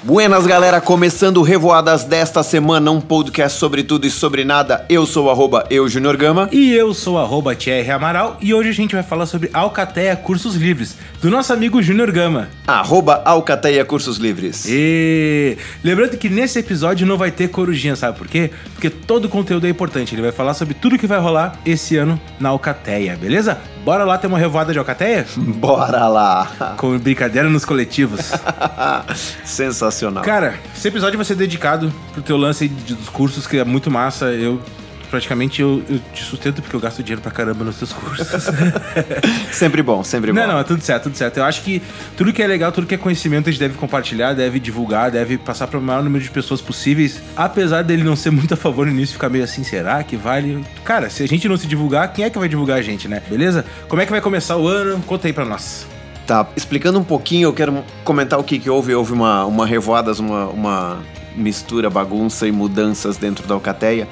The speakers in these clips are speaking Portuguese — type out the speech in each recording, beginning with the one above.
Buenas, galera, começando o Revoadas desta semana, um podcast sobre tudo e sobre nada. Eu sou o arroba eu, Junior Gama. E eu sou o arroba TR Amaral e hoje a gente vai falar sobre Alcateia Cursos Livres, do nosso amigo Junior Gama. Arroba Alcateia Cursos Livres. E lembrando que nesse episódio não vai ter corujinha, sabe por quê? Porque todo o conteúdo é importante, ele vai falar sobre tudo que vai rolar esse ano na Alcateia, beleza? Bora lá ter uma revoada de Alcateia? Bora lá. Com brincadeira nos coletivos. Sensacional. Cara, esse episódio vai ser dedicado pro teu lance dos cursos, que é muito massa. Eu praticamente eu, eu te sustento porque eu gasto dinheiro pra caramba nos teus cursos. Sempre bom, sempre bom. Não, não, é tudo certo, tudo certo. Eu acho que tudo que é legal, tudo que é conhecimento, a gente deve compartilhar, deve divulgar, deve passar para o maior número de pessoas possíveis. Apesar dele não ser muito a favor no início, ficar meio assim, será que vale? Cara, se a gente não se divulgar, quem é que vai divulgar a gente, né? Beleza? Como é que vai começar o ano? Conta aí pra nós. Tá, explicando um pouquinho, eu quero comentar o que, que houve. Houve uma, uma revoadas, uma, uma mistura, bagunça e mudanças dentro da Alcateia,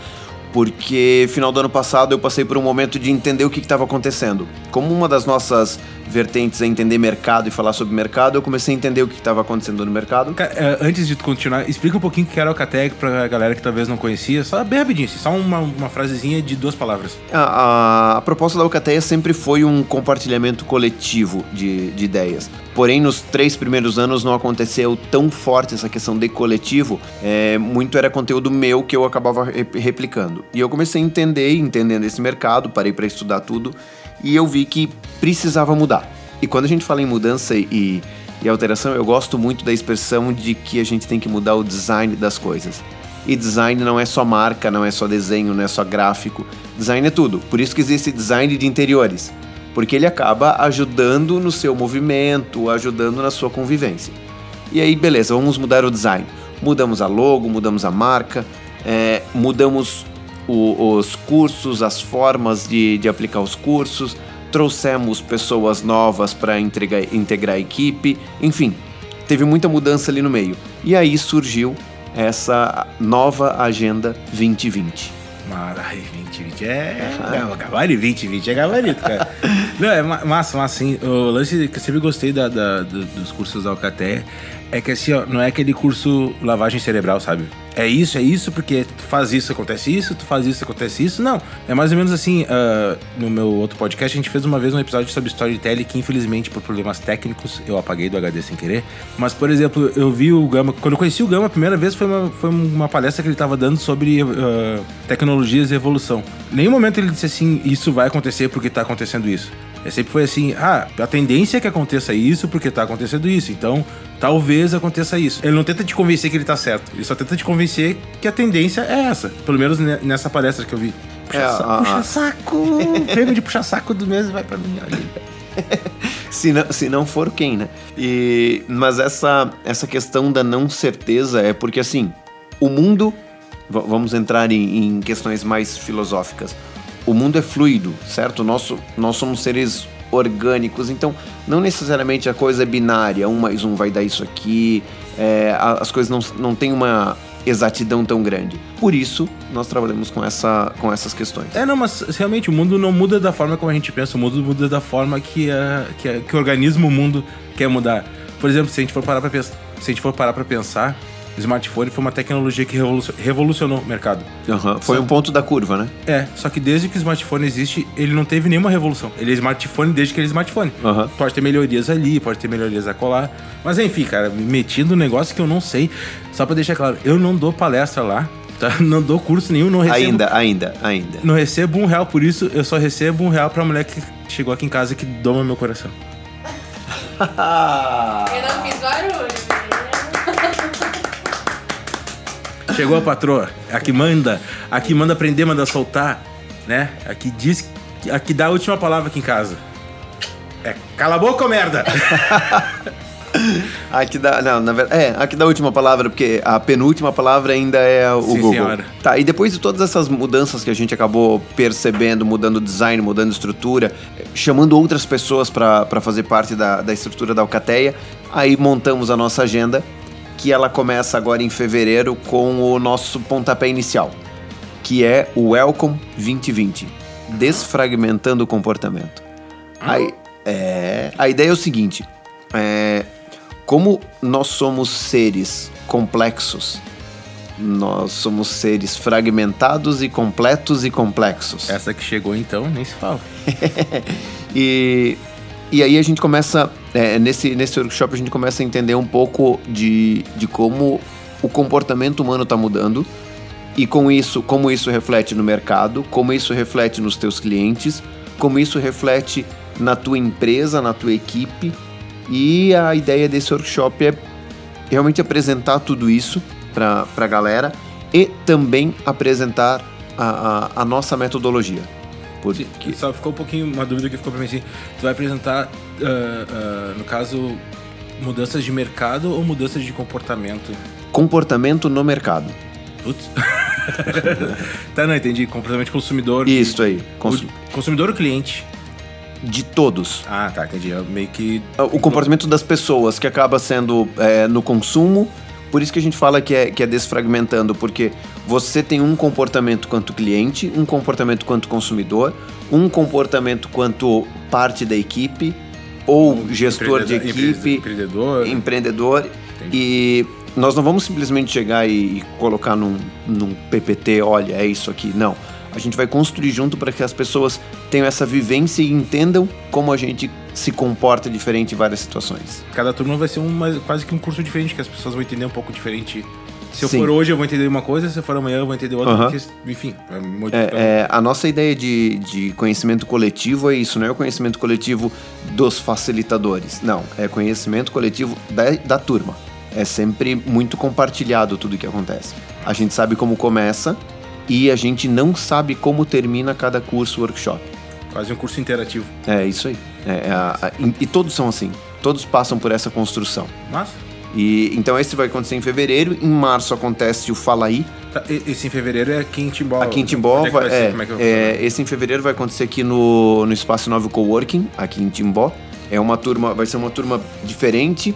porque final do ano passado eu passei por um momento de entender o que estava acontecendo. Como uma das nossas vertentes é entender mercado e falar sobre mercado, eu comecei a entender o que estava acontecendo no mercado. É, antes de tu continuar, explica um pouquinho o que era o Alcateia pra galera que talvez não conhecia. Só bem rapidinho, assim, só uma, uma frasezinha de duas palavras. A, a- a proposta da Alcateia sempre foi um compartilhamento coletivo de, de ideias. Porém, nos três primeiros anos não aconteceu tão forte essa questão de coletivo. É, muito era conteúdo meu que eu acabava re- E eu comecei a entender, entendendo esse mercado, parei para estudar tudo e eu vi que precisava mudar. E quando a gente fala em mudança e, e alteração, eu gosto muito da expressão de que a gente tem que mudar o design das coisas. E design não é só marca, não é só desenho, não é só gráfico. Design é tudo. Por isso que existe design de interiores. Porque ele acaba ajudando no seu movimento, ajudando na sua convivência. E aí, beleza, vamos mudar o design. Mudamos a logo, mudamos a marca, é, mudamos o- os cursos, as formas de, de aplicar os cursos, trouxemos pessoas novas para integrar a equipe, enfim, teve muita mudança ali no meio. E aí surgiu essa nova Agenda 2020. Maravilha, 2020 é. Gabarito, 2020 é gabarito, cara. Não, é ma- massa, massa, sim. O lance que eu sempre gostei da, da- do- dos cursos da Alcateia é que assim, ó, não é aquele curso lavagem cerebral, sabe? É isso, é isso, porque tu faz isso, acontece isso, tu faz isso, acontece isso. Não, é mais ou menos assim. ah, no meu outro podcast, a gente fez uma vez um episódio sobre storytelling que, infelizmente, por problemas técnicos, eu apaguei do HD sem querer. Mas, por exemplo, eu vi o Gama. Quando eu conheci o Gama, a primeira vez foi uma, foi uma palestra que ele estava dando sobre ah, tecnologias e evolução. Em nenhum momento ele disse assim: Isso vai acontecer porque está acontecendo isso. É sempre foi assim: Ah, a tendência é que aconteça isso porque está acontecendo isso. Então, talvez aconteça isso. Ele não tenta te convencer que ele tá certo. Ele só tenta te convencer que a tendência é essa. Pelo menos ne- nessa palestra que eu vi. Puxa, É, sa- a- puxa saco! Prêmio de puxa saco do mês vai pra mim ali. Se não, se não for quem, né? E, mas essa, essa questão da não certeza é porque, assim, o mundo... Vamos entrar em, em questões mais filosóficas. O mundo é fluido, certo? Nosso, nós somos seres orgânicos, então não necessariamente a coisa é binária, um mais um vai dar isso aqui, é, as coisas não, não têm uma exatidão tão grande. Por isso, nós trabalhamos com, essa, com essas questões. É, não, mas realmente o mundo não muda da forma como a gente pensa, o mundo muda da forma que, a, que, a- que o organismo, o mundo quer mudar. Por exemplo, se a gente for parar pens- se a gente for parar pra pensar, smartphone foi uma tecnologia que revolucio- revolucionou o mercado. Aham, Foi um ponto da curva, né? É, só que desde que o smartphone existe, ele não teve nenhuma revolução. Ele é smartphone desde que ele é smartphone. Aham. Pode ter melhorias ali, pode ter melhorias a colar. Mas enfim, cara, me meti num negócio que eu não sei. Só pra deixar claro, eu não dou palestra lá, tá? Não dou curso nenhum, não recebo. Ainda, ainda, ainda. Não recebo um real por isso, eu só recebo um real pra mulher que chegou aqui em casa que doma meu coração. Eu não fiz barulho. Chegou a patroa, a que manda, a que manda prender, manda soltar, né? A que diz, a que dá a última palavra aqui em casa. É cala a boca, merda! Aqui dá, não, na verdade, é, aqui dá a última palavra, porque a penúltima palavra ainda é o Sim, Google. senhora. Tá, e depois de todas essas mudanças que a gente acabou percebendo, mudando design, mudando estrutura, chamando outras pessoas para fazer parte da, da estrutura da Alcateia, aí montamos a nossa agenda, que ela começa agora em fevereiro com o nosso pontapé inicial, que é o Welcome 2020, desfragmentando o comportamento. Aí, é, a ideia é o seguinte, é, como nós somos seres complexos, nós somos seres fragmentados e completos e complexos. Essa que chegou então, nem se fala. e, e aí a gente começa, é, nesse, nesse workshop, a gente começa a entender um pouco de, de como o comportamento humano está mudando e com isso, como isso reflete no mercado, como isso reflete nos teus clientes, como isso reflete na tua empresa, na tua equipe. E a ideia desse workshop é realmente apresentar tudo isso para a galera e também apresentar a, a, a nossa metodologia. Porque... Só ficou um pouquinho uma dúvida que ficou para mim assim. Tu vai apresentar, uh, uh, no caso, mudanças de mercado ou mudanças de comportamento? Comportamento no mercado. Putz. tá, não entendi. Comportamento consumidor. Isso aí. Consum... Consumidor ou cliente? De todos. Ah, tá, entendi. Eu meio que. O comportamento das pessoas que acaba sendo é, no consumo. Por isso que a gente fala que é, que é desfragmentando, porque você tem um comportamento quanto cliente, um comportamento quanto consumidor, um comportamento quanto parte da equipe, ou um gestor de equipe, empreendedor, empreendedor e nós não vamos simplesmente chegar e, colocar num, num PPT, olha, é isso aqui. Não. A gente vai construir junto para que as pessoas tenham essa vivência e entendam como a gente se comporta diferente em várias situações. Cada turma vai ser um, quase que um curso diferente, que as pessoas vão entender um pouco diferente. Se eu Sim. for hoje, eu vou entender uma coisa, se eu for amanhã, eu vou entender outra. Porque, enfim, é, é, a nossa ideia de, de conhecimento coletivo é isso, não é o conhecimento coletivo dos facilitadores. Não, é conhecimento coletivo da, da turma é sempre muito compartilhado tudo o que acontece. A gente sabe como começa e a gente não sabe como termina cada curso workshop. Quase um curso interativo. É isso aí. É, é a, a, e, e, todos são assim. Todos passam por essa construção. Mas? E então esse vai acontecer em fevereiro. Em março acontece o Fala aí. Tá, esse em fevereiro é aqui em Timbó. Aqui em Timbó é vai, é, é, é, esse em fevereiro vai acontecer aqui no, no Espaço Novo Coworking, aqui em Timbó. É uma turma, vai ser uma turma diferente,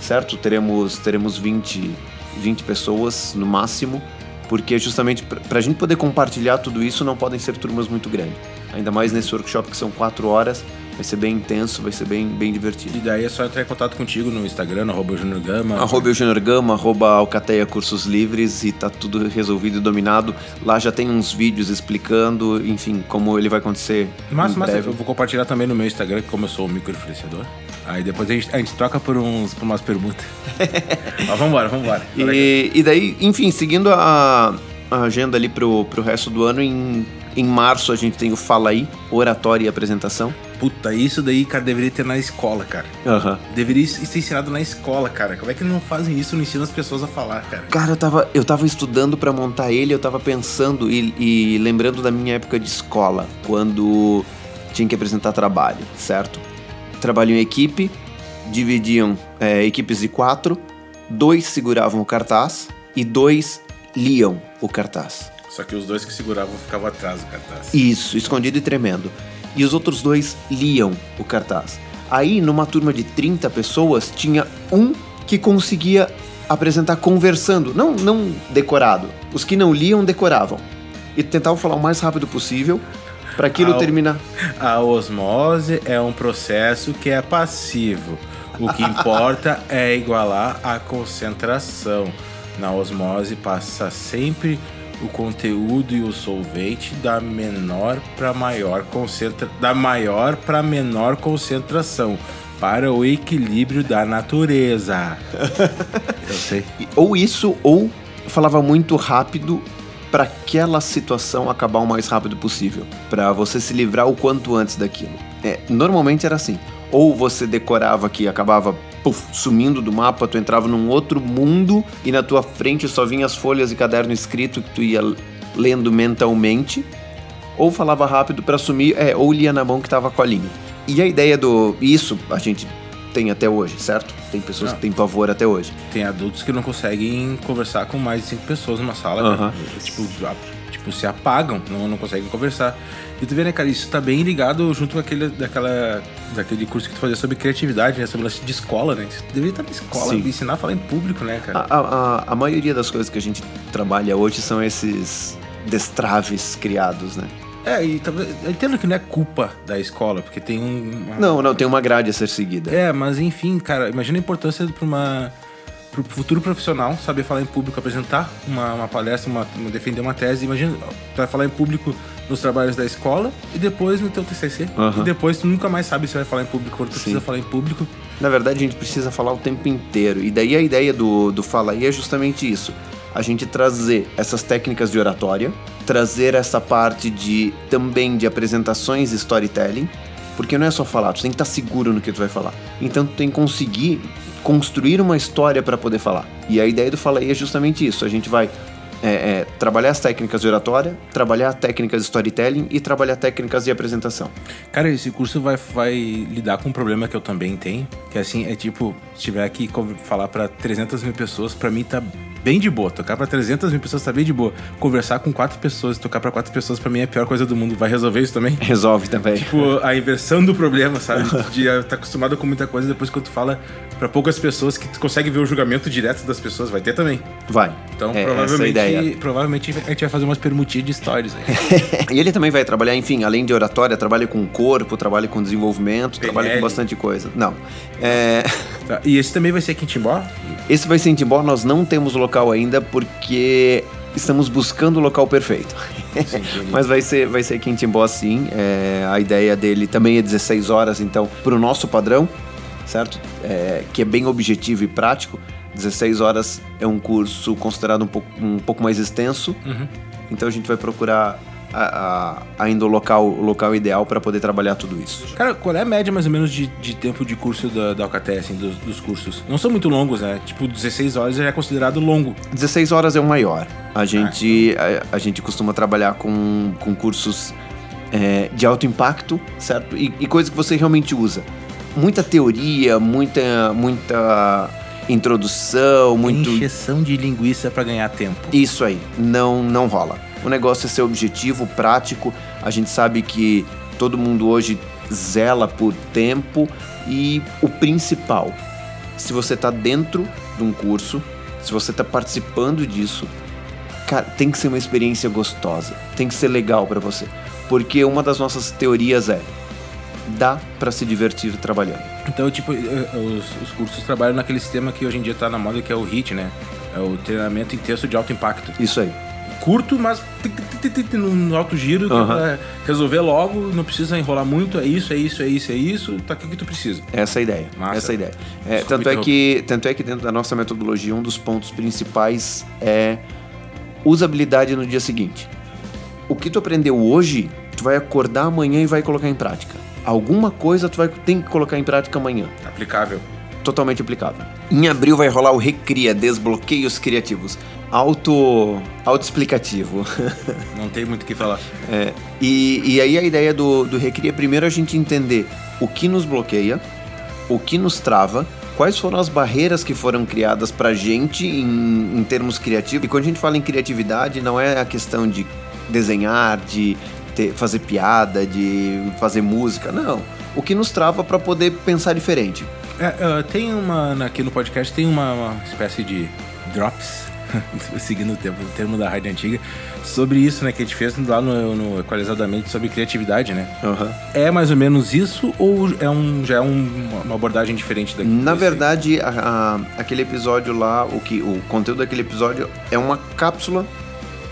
certo? Teremos, teremos 20, 20 pessoas no máximo, porque justamente para a gente poder compartilhar tudo isso não podem ser turmas muito grandes. Ainda mais nesse workshop que são 4 horas, vai ser bem intenso, vai ser bem, bem divertido. E daí é só entrar em contato contigo no Instagram, arroba Junior Gama. Arroba Junior Gama, arroba Alcateia Cursos Livres e tá tudo resolvido e dominado. Lá já tem uns vídeos explicando, enfim, como ele vai acontecer. Mas, mas eu vou compartilhar também no meu Instagram, como eu sou o microinfluenciador. Aí depois a gente, a gente troca por, uns, por umas perguntas. Mas vambora, vambora. E, e daí, enfim, seguindo a, a agenda ali pro, pro resto do ano, em, em março a gente tem o Fala Aí, oratória e apresentação. Puta, isso daí, cara, deveria ter na escola, cara. Uhum. Deveria ser ensinado na escola, cara. Como é que não fazem isso, não ensinam as pessoas a falar, cara? Cara, eu tava, eu tava estudando para montar ele, eu tava pensando e, e lembrando da minha época de escola, quando tinha que apresentar trabalho, certo? trabalham em equipe, dividiam é, equipes de quatro, dois seguravam o cartaz e dois liam o cartaz. Só que os dois que seguravam ficavam atrás do cartaz. Isso, escondido e tremendo. E os outros dois liam o cartaz. Aí, numa turma de 30 pessoas, tinha um que conseguia apresentar conversando, não, não decorado. Os que não liam, decoravam. E tentavam falar o mais rápido possível para aquilo a, terminar. A osmose é um processo que é passivo. O que importa é igualar a concentração. Na osmose passa sempre o conteúdo e o solvente da menor para maior concentra da maior para menor concentração para o equilíbrio da natureza. Eu sei. Ou isso ou falava muito rápido para aquela situação acabar o mais rápido possível, para você se livrar o quanto antes daquilo. É, normalmente era assim. Ou você decorava que acabava puff, sumindo do mapa, tu entrava num outro mundo e na tua frente só vinha as folhas e caderno escrito que tu ia lendo mentalmente, ou falava rápido para sumir, é, ou lia na mão que tava com a linha. E a ideia do isso a gente tem até hoje, certo? Tem pessoas não. que têm pavor até hoje. Tem adultos que não conseguem conversar com mais de cinco pessoas numa sala, uh -huh. tipo, tipo, se apagam, não, não conseguem conversar. E tu vê, né, cara, isso tá bem ligado junto com aquele, daquela, daquele curso que tu fazia sobre criatividade, né, sobre lance de escola, né? Isso deveria estar na escola, Sim. ensinar a falar em público, né, cara? A, a, a maioria das coisas que a gente trabalha hoje são esses destraves criados, né? É, e talvez. Eu entendo que não é culpa da escola, porque tem um. uma- Não, não, tem uma grade a ser seguida. É, mas enfim, cara, imagina a importância para uma. Pro futuro profissional, saber falar em público, apresentar uma, uma palestra, uma, defender uma tese. Imagina, tu vai falar em público nos trabalhos da escola e depois no teu TCC. Aham. E depois tu nunca mais sabe se vai falar em público quando tu precisa falar em público. Na verdade, a gente precisa falar o tempo inteiro. E daí a ideia do, do Fala aí é justamente isso. A gente trazer essas técnicas de oratória, trazer essa parte de também de apresentações e storytelling, porque não é só falar, tu tem que estar seguro no que tu vai falar. Então tu tem que conseguir construir uma história para poder falar. E a ideia do Fala aí é justamente isso. A gente vai é, é, trabalhar as técnicas de oratória, trabalhar técnicas de storytelling e trabalhar técnicas de apresentação. Cara, esse curso vai, vai lidar com um problema que eu também tenho, que assim, é tipo, se tiver que falar pra 300 mil pessoas, pra mim tá bem de boa. Tocar pra 300 mil pessoas tá bem de boa. Conversar com quatro pessoas, tocar pra quatro pessoas, pra mim é a pior coisa do mundo. Vai resolver isso também? Resolve também. Tipo, a inversão do problema, sabe? De estar tá acostumado com muita coisa, depois quando tu fala pra poucas pessoas que tu consegue ver o julgamento direto das pessoas, vai ter também. Vai. Então, É, provavelmente, provavelmente a gente vai fazer umas permutinhas de stories aí. E ele também vai trabalhar, enfim, além de oratória, trabalha com o corpo, trabalha com desenvolvimento, trabalha com bastante coisa. Não. É, Tá, E esse também vai ser aqui em Timbó? Esse vai ser em Timbó, nós não temos local ainda porque estamos buscando o local perfeito. Sim. Mas vai ser, vai ser aqui em Timbó sim. É, a ideia dele também é 16 horas, então, para o nosso padrão, certo? É, que é bem objetivo e prático. 16 horas é um curso considerado um pouco, um pouco mais extenso. Uhum. Então a gente vai procurar a- a- ainda o local, o local ideal para poder trabalhar tudo isso. Cara, qual é a média mais ou menos de, de tempo de curso da, da assim, dos, dos cursos? Não são muito longos, né? Tipo, 16 horas já é considerado longo. 16 horas é o maior. A gente, a, a gente costuma trabalhar com, com cursos é, de alto impacto, certo? E, e coisa que você realmente usa. Muita teoria, muita, muita introdução, muito. Encheção de linguiça pra ganhar tempo. Isso aí, não, não rola. O negócio é ser objetivo, prático. A gente sabe que todo mundo hoje zela por tempo e o principal, se você está dentro de um curso, se você está participando disso, cara, tem que ser uma experiência gostosa, tem que ser legal para você, porque uma das nossas teorias é dá para se divertir trabalhando. Então, tipo, eh, os, os cursos trabalham naquele sistema que hoje em dia tá na moda, que é o HIT, né? É o treinamento intenso de alto impacto. Isso aí. Curto, mas no alto giro, Aham. pra resolver logo, não precisa enrolar muito, é isso, é isso, é isso, é isso, tá aqui que tu precisa. Essa é a ideia. Massa. Essa é a ideia. É, tanto, é interromper. que, tanto é que dentro da nossa metodologia, um dos pontos principais é usabilidade no dia seguinte. O que tu aprendeu hoje, tu vai acordar amanhã e vai colocar em prática. Alguma coisa tu vai tem que colocar em prática amanhã. Aplicável. Totalmente aplicável. Em abril vai rolar o Recria, Desbloqueios Criativos. Auto, auto-explicativo. Não tem muito o que falar. É, e, e aí a ideia do, do Recria é primeiro a gente entender o que nos bloqueia, o que nos trava, quais foram as barreiras que foram criadas pra gente em, em termos criativos. E quando a gente fala em criatividade, não é a questão de desenhar, de ter- fazer piada, de fazer música, não. O que nos trava pra poder pensar diferente. É, ah, tem uma. Aqui no podcast tem uma, uma espécie de drops, seguindo o termo, o termo da rádio antiga, sobre isso, né? Que a gente fez lá no, no Equalizadamente sobre criatividade, né? Aham. É mais ou menos isso ou é um, já é um- uma abordagem diferente daqui? Na verdade, a- a- aquele episódio lá, o, que, o conteúdo daquele episódio é uma cápsula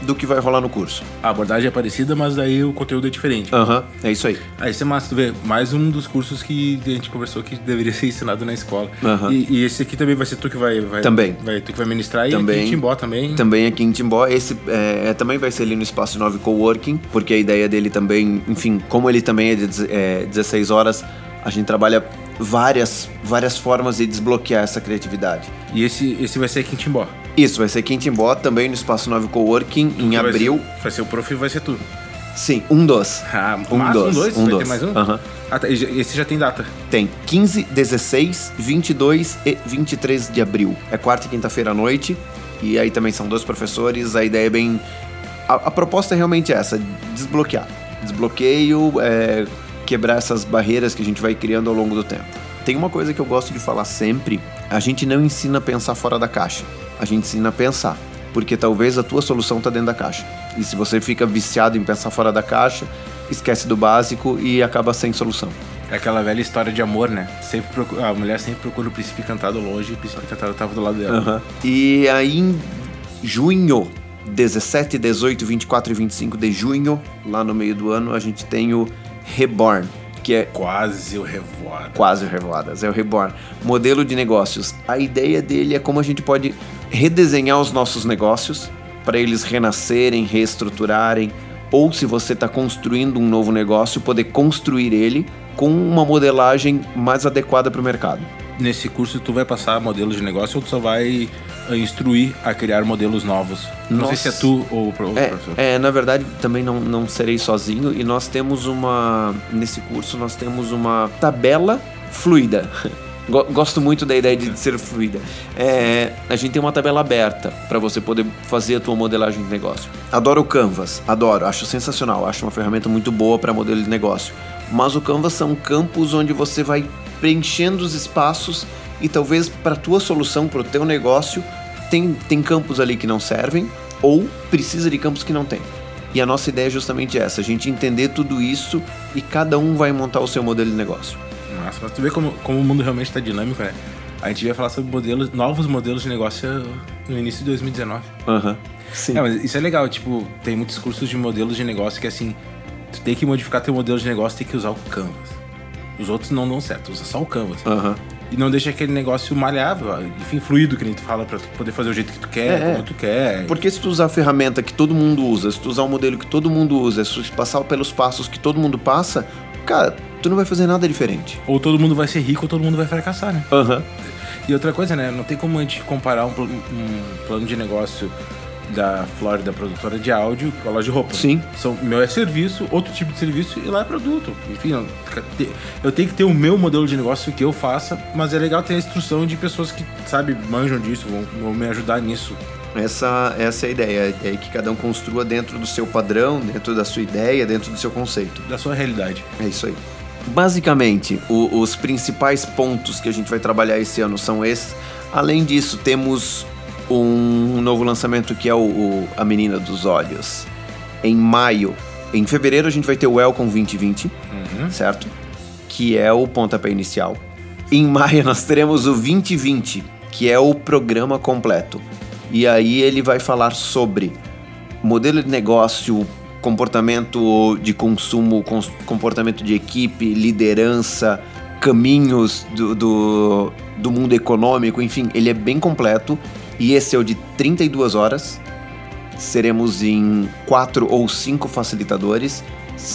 do que vai rolar no curso. A abordagem é parecida, mas daí o conteúdo é diferente. Aham, é isso aí. Aí você massa, tu vê, mais um dos cursos que a gente conversou que deveria ser ensinado na escola. Aham. E, e esse aqui também vai ser tu que vai. vai Também. Vai, tu que vai ministrar e Também. aqui em Timbó também. Também aqui em Timbó, esse é, é, também vai ser ali no Espaço 9 Coworking, porque a ideia dele também, enfim, como ele também é de é, 16 horas, a gente trabalha várias, várias formas de desbloquear essa criatividade. E esse, esse vai ser aqui em Timbó. Isso, vai ser aqui em Timbó, também no Espaço 9 Coworking, em Vai abril. ser- Vai ser o prof e vai ser tu. Sim, um dos. Ah, Um dos, um dois? um vai dos. ter mais um? Aham. Ah, tá, e esse já tem data. Tem 15, 16, 22 e 23 de abril. É quarta e quinta-feira à noite. E aí também são dois professores. A ideia é bem. A, a proposta é realmente essa: desbloquear. Desbloqueio, é, quebrar essas barreiras que a gente vai criando ao longo do tempo. Tem uma coisa que eu gosto de falar sempre: a gente não ensina a pensar fora da caixa, a gente ensina a pensar. porque talvez a tua solução está dentro da caixa. E se você fica viciado em pensar fora da caixa, esquece do básico e acaba sem solução. É aquela velha história de amor, né? Sempre procura, a mulher sempre procura o príncipe encantado longe e o príncipe encantado estava do lado dela. Uhum. E aí em junho, 17, 18, 24 e 25 de junho, lá no meio do ano, a gente tem o Reborn, que é quase o Revoada. Quase o Revoadas, é o Reborn. Modelo de negócios. A ideia dele é como a gente pode redesenhar os nossos negócios para eles renascerem, reestruturarem, ou se você está construindo um novo negócio, poder construir ele com uma modelagem mais adequada para o mercado. Nesse curso tu vai passar modelos de negócio ou tu só vai instruir a criar modelos novos? Não Nossa. sei se é tu ou o é, professor. É, na verdade também não, não serei sozinho e nós temos uma nesse curso nós temos uma tabela fluida. Gosto muito da ideia de ser fluida. É, a gente tem uma tabela aberta para você poder fazer a tua modelagem de negócio. Adoro o Canvas, adoro, acho sensacional, acho uma ferramenta muito boa para modelo de negócio. Mas o Canvas são campos onde você vai preenchendo os espaços e talvez para a tua solução, para o teu negócio, tem, tem campos ali que não servem ou precisa de campos que não tem. E a nossa ideia é justamente essa, a gente entender tudo isso e cada um vai montar o seu modelo de negócio. Nossa, mas tu vê como, como o mundo realmente está dinâmico, né? A gente ia falar sobre modelos, novos modelos de negócio no início de 2019. Aham. Uhum. Sim. É, mas isso é legal, tipo, tem muitos cursos de modelos de negócio que assim, tu tem que modificar teu modelo de negócio, tem que usar o Canvas. Os outros não dão certo, usa só o Canvas. Uhum. E não deixa aquele negócio maleável, enfim, fluido que nem tu fala pra tu poder fazer o jeito que tu quer, é, como tu quer. Porque se tu usar a ferramenta que todo mundo usa, se tu usar o modelo que todo mundo usa, se tu passar pelos passos que todo mundo passa, cara, tu não vai fazer nada diferente. Ou todo mundo vai ser rico ou todo mundo vai fracassar, né? Aham. Uhum. E outra coisa, né? Não tem como a gente comparar um, um plano de negócio da Flórida, produtora de áudio, com a loja de roupa. Sim. São, meu é serviço, outro tipo de serviço e lá é produto. Enfim, eu tenho que ter o meu modelo de negócio que eu faça, mas é legal ter a instrução de pessoas que, sabe, manjam disso, vão, vão me ajudar nisso. Essa, essa é a ideia, é que cada um construa dentro do seu padrão, dentro da sua ideia, dentro do seu conceito. Da sua realidade. É isso aí. Basicamente, o, os principais pontos que a gente vai trabalhar esse ano são esses. Além disso, temos um novo lançamento que é o, o, A Menina dos Olhos. Em maio. Em fevereiro a gente vai ter o Welcome 2020, uhum. certo? Que é o pontapé inicial. Em maio nós teremos o 2020, que é o programa completo. E aí ele vai falar sobre modelo de negócio, comportamento de consumo, comportamento de equipe, liderança, caminhos do, do, do mundo econômico, enfim, ele é bem completo e esse é o de 32 horas. Seremos em quatro ou cinco facilitadores.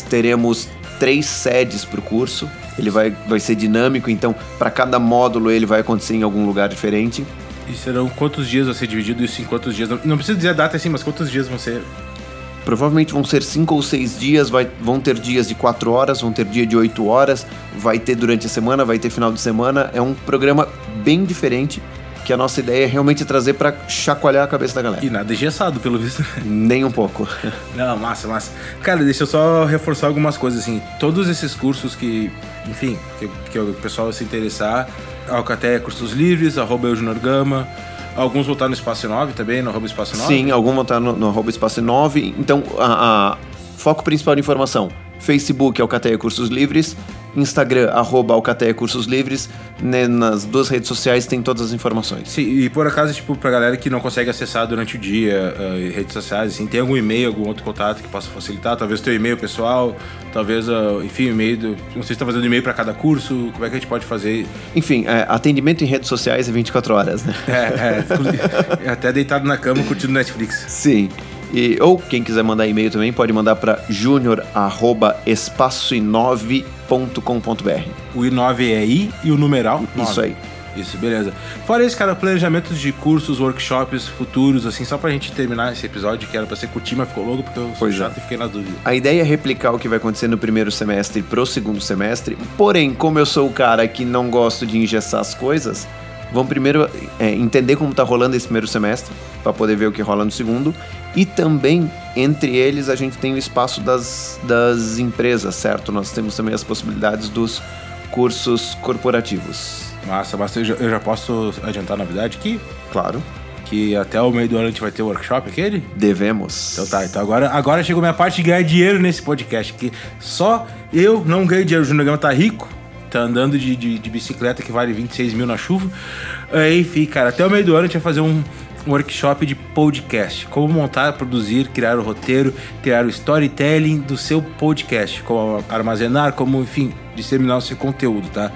Teremos três sedes para o curso. Ele vai, vai ser dinâmico, então para cada módulo ele vai acontecer em algum lugar diferente. E serão quantos dias vai ser dividido isso em quantos dias? Não, não precisa dizer a data assim, mas quantos dias vão ser? Provavelmente vão ser cinco ou seis dias, vai, vão ter dias de quatro horas, vão ter dia de oito horas, vai ter durante a semana, vai ter final de semana. É um programa bem diferente que a nossa ideia é realmente trazer para chacoalhar a cabeça da galera. E nada engessado, pelo visto. Nem um pouco. Não, massa, massa. Cara, deixa eu só reforçar algumas coisas, assim. Todos esses cursos que, enfim, que, que o pessoal se interessar, Alcaté Cursos Livres, arroba Eugênio Gama, Alguns vão estar no Espaço 9 também, no arroba Espaço 9? Sim, alguns vão estar no, no arroba Espaço 9. Então, a, a foco principal de informação Facebook Alcateia Cursos Livres, Instagram, arroba Alcateia Cursos Livres. Né, nas duas redes sociais tem todas as informações. Sim, e por acaso, tipo, pra galera que não consegue acessar durante o dia uh, redes sociais, assim, tem algum e-mail, algum outro contato que possa facilitar? Talvez teu e-mail pessoal, talvez, uh, enfim, e-mail do, Não sei se tá fazendo e-mail para cada curso, como é que a gente pode fazer? Enfim, é, atendimento em redes sociais é 24 horas, né? É, é, até deitado na cama curtindo Netflix. Sim. E, ou quem quiser mandar e-mail também pode mandar para junior@espaço9.com.br. O i9 é i e o numeral 9. Isso aí. Isso, beleza. Fora isso, cara, planejamentos de cursos, workshops futuros, assim, só pra gente terminar esse episódio, que era pra ser curtir, mas ficou logo porque eu sou chato é. e fiquei na dúvida. A ideia é replicar o que vai acontecer no primeiro semestre pro segundo semestre, porém, como eu sou o cara que não gosto de engessar as coisas, vamos primeiro é, entender como tá rolando esse primeiro semestre, para poder ver o que rola no segundo, e também, entre eles, a gente tem o espaço das, das empresas, certo? Nós temos também as possibilidades dos cursos corporativos. Massa, basta eu já, eu já posso adiantar a novidade aqui? Claro. que até o meio do ano a gente vai ter o workshop aquele? Devemos. Então tá, então agora, agora chegou minha parte de ganhar dinheiro nesse podcast, que só eu não ganho dinheiro. O Júnior Gama tá rico, tá andando de, de, de bicicleta que vale 26 mil na chuva. Aí, enfim, cara, até o meio do ano a gente vai fazer um workshop de podcast. Como montar, produzir, criar o roteiro, criar o storytelling do seu podcast. Como armazenar, como, enfim, disseminar o seu conteúdo, tá?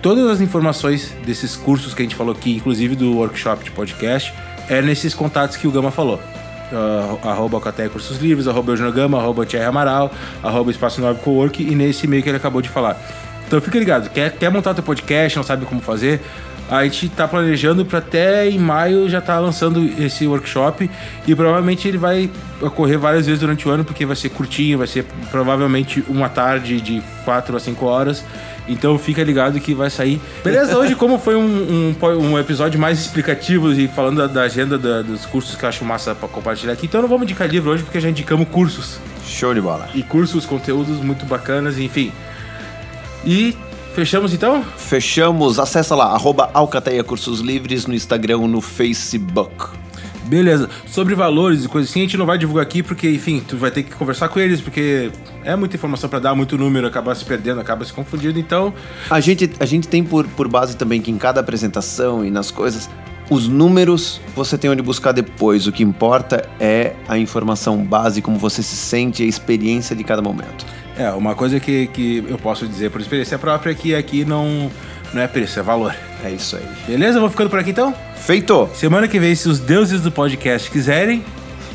Todas as informações desses cursos que a gente falou aqui, inclusive do workshop de podcast, é nesses contatos que o Gama falou. Uh, arroba Alcateia Cursos Livres, arroba Eugênio arroba Thierry Amaral, arroba Espaço 9 Cowork e nesse e-mail que ele acabou de falar. Então fica ligado, quer, quer montar teu podcast, não sabe como fazer, a gente tá planejando para até em maio já tá lançando esse workshop e provavelmente ele vai ocorrer várias vezes durante o ano, porque vai ser curtinho, vai ser provavelmente uma tarde de 4 a 5 horas. Então fica ligado que vai sair. Beleza, hoje, como foi um, um, um episódio mais explicativo e falando da, da agenda da, dos cursos que eu acho massa para compartilhar aqui, então não vamos indicar livro hoje porque já indicamos cursos. Show de bola. E cursos, conteúdos muito bacanas, enfim. E Fechamos então? Fechamos. Acessa lá, arroba Alcateia Cursos Livres no Instagram, no Facebook. Beleza. Sobre valores e coisas assim, a gente não vai divulgar aqui porque, enfim, tu vai ter que conversar com eles, porque é muita informação para dar, muito número, acaba se perdendo, acaba se confundindo, então... A gente, a gente tem por, por base também que em cada apresentação e nas coisas, os números você tem onde buscar depois. O que importa é a informação base, como você se sente, a experiência de cada momento. É, uma coisa que, que eu posso dizer por experiência própria é que aqui não, não é preço, é valor. É isso aí. Beleza? Vou ficando por aqui então? Feito! Semana que vem, se os deuses do podcast quiserem.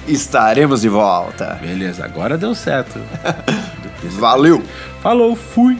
Estaremos de volta. Beleza, agora deu certo. Valeu! Falou, fui!